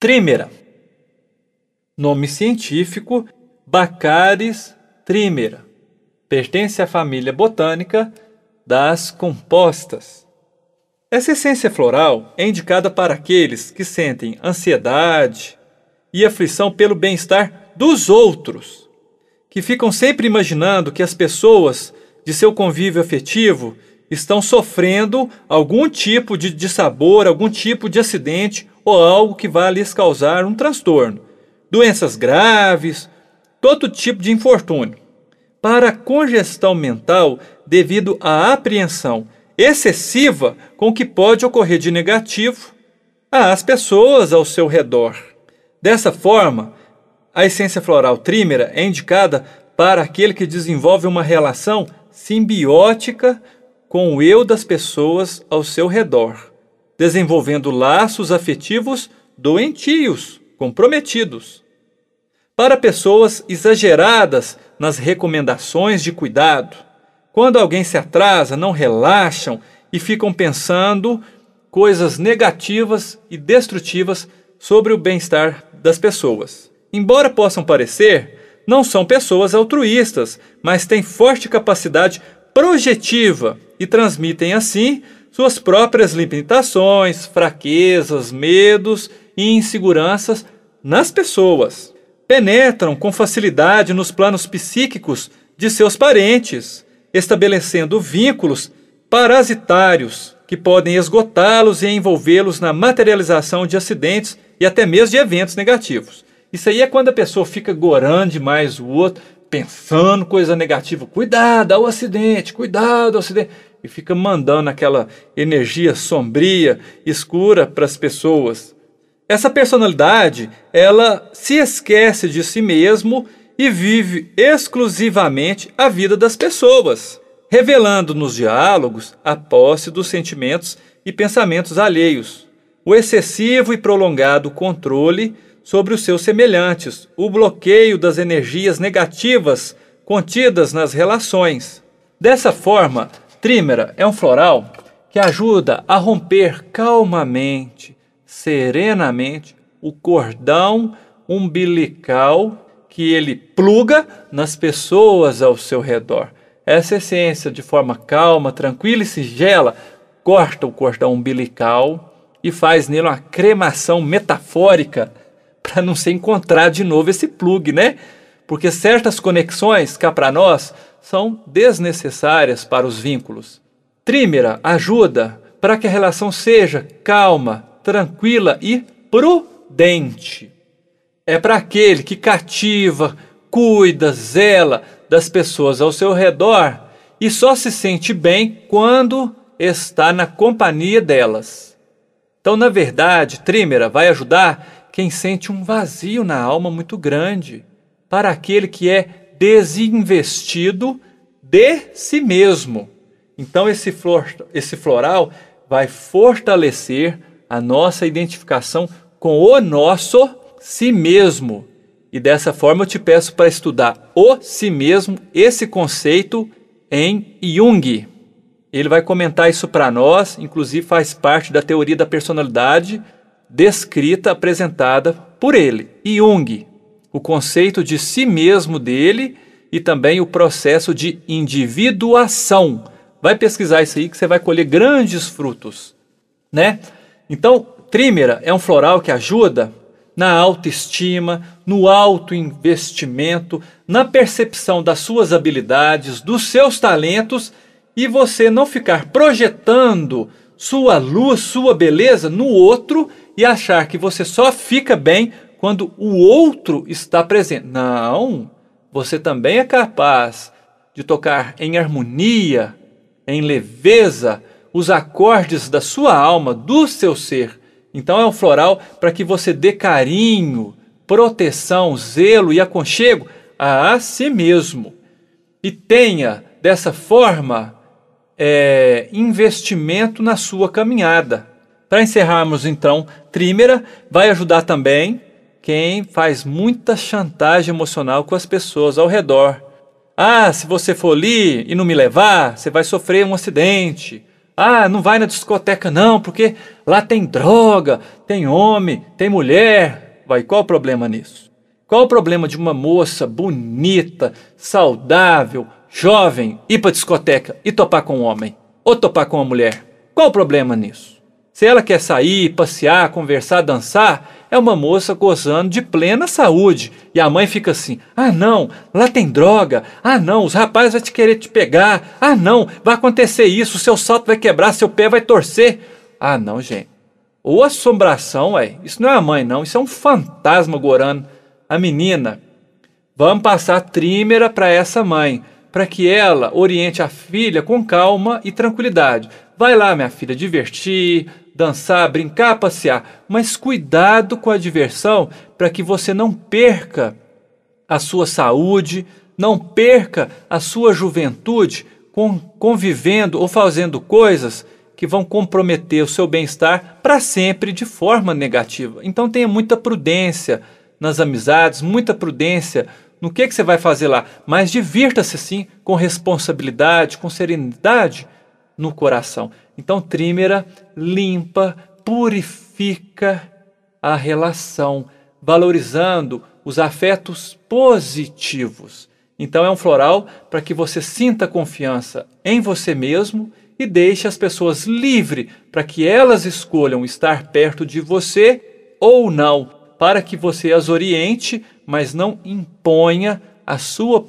Trímera. Nome científico: Bacaris trímera. Pertence à família botânica das compostas. Essa essência floral é indicada para aqueles que sentem ansiedade e aflição pelo bem-estar dos outros, que ficam sempre imaginando que as pessoas de seu convívio afetivo estão sofrendo algum tipo de dissabor, algum tipo de acidente ou algo que vá lhes causar um transtorno, doenças graves, todo tipo de infortúnio. Para a congestão mental devido à apreensão excessiva com que pode ocorrer de negativo às pessoas ao seu redor. Dessa forma, a essência floral trímera é indicada para aquele que desenvolve uma relação simbiótica com o eu das pessoas ao seu redor desenvolvendo laços afetivos doentios, comprometidos. Para pessoas exageradas nas recomendações de cuidado, quando alguém se atrasa, não relaxam e ficam pensando coisas negativas e destrutivas sobre o bem-estar das pessoas. Embora possam parecer, não são pessoas altruístas, mas têm forte capacidade projetiva e transmitem assim suas próprias limitações, fraquezas, medos e inseguranças nas pessoas. Penetram com facilidade nos planos psíquicos de seus parentes, estabelecendo vínculos parasitários que podem esgotá-los e envolvê-los na materialização de acidentes e até mesmo de eventos negativos. Isso aí é quando a pessoa fica gorando demais o outro, pensando coisa negativa. Cuidado ao acidente, cuidado ao acidente e fica mandando aquela energia sombria, escura para as pessoas. Essa personalidade, ela se esquece de si mesmo e vive exclusivamente a vida das pessoas, revelando nos diálogos a posse dos sentimentos e pensamentos alheios, o excessivo e prolongado controle sobre os seus semelhantes, o bloqueio das energias negativas contidas nas relações. Dessa forma, Trímera é um floral que ajuda a romper calmamente, serenamente, o cordão umbilical que ele pluga nas pessoas ao seu redor. Essa essência, de forma calma, tranquila e sigela, corta o cordão umbilical e faz nele uma cremação metafórica para não se encontrar de novo esse plug, né? Porque certas conexões cá para nós são desnecessárias para os vínculos. Trímera ajuda para que a relação seja calma, tranquila e prudente. É para aquele que cativa, cuida, zela das pessoas ao seu redor e só se sente bem quando está na companhia delas. Então, na verdade, Trímera vai ajudar quem sente um vazio na alma muito grande, para aquele que é desinvestido de si mesmo. Então esse, flor, esse floral vai fortalecer a nossa identificação com o nosso si mesmo. E dessa forma eu te peço para estudar o si mesmo, esse conceito em Jung. Ele vai comentar isso para nós, inclusive faz parte da teoria da personalidade descrita, apresentada por ele, Jung o conceito de si mesmo dele e também o processo de individuação. Vai pesquisar isso aí que você vai colher grandes frutos, né? Então, trímera é um floral que ajuda na autoestima, no autoinvestimento, na percepção das suas habilidades, dos seus talentos e você não ficar projetando sua luz, sua beleza no outro e achar que você só fica bem quando o outro está presente. Não, você também é capaz de tocar em harmonia, em leveza, os acordes da sua alma, do seu ser. Então é um floral para que você dê carinho, proteção, zelo e aconchego a si mesmo. E tenha, dessa forma, é, investimento na sua caminhada. Para encerrarmos, então, Trímera vai ajudar também quem faz muita chantagem emocional com as pessoas ao redor. Ah, se você for ali e não me levar, você vai sofrer um acidente. Ah, não vai na discoteca não, porque lá tem droga, tem homem, tem mulher. Vai, qual o problema nisso? Qual o problema de uma moça bonita, saudável, jovem, ir para discoteca e topar com um homem? Ou topar com uma mulher? Qual o problema nisso? Se ela quer sair, passear, conversar, dançar, é uma moça gozando de plena saúde. E a mãe fica assim: ah, não, lá tem droga. Ah, não, os rapazes vão te querer te pegar. Ah, não, vai acontecer isso, seu salto vai quebrar, seu pé vai torcer. Ah, não, gente. Ou assombração, é. Isso não é a mãe, não. Isso é um fantasma gorando. A menina. Vamos passar trímera para essa mãe, para que ela oriente a filha com calma e tranquilidade. Vai lá, minha filha, divertir, dançar, brincar, passear, mas cuidado com a diversão para que você não perca a sua saúde, não perca a sua juventude convivendo ou fazendo coisas que vão comprometer o seu bem-estar para sempre de forma negativa. Então tenha muita prudência nas amizades, muita prudência no que, que você vai fazer lá, mas divirta-se sim com responsabilidade, com serenidade no coração. Então, trímera limpa, purifica a relação, valorizando os afetos positivos. Então, é um floral para que você sinta confiança em você mesmo e deixe as pessoas livres para que elas escolham estar perto de você ou não, para que você as oriente, mas não imponha a sua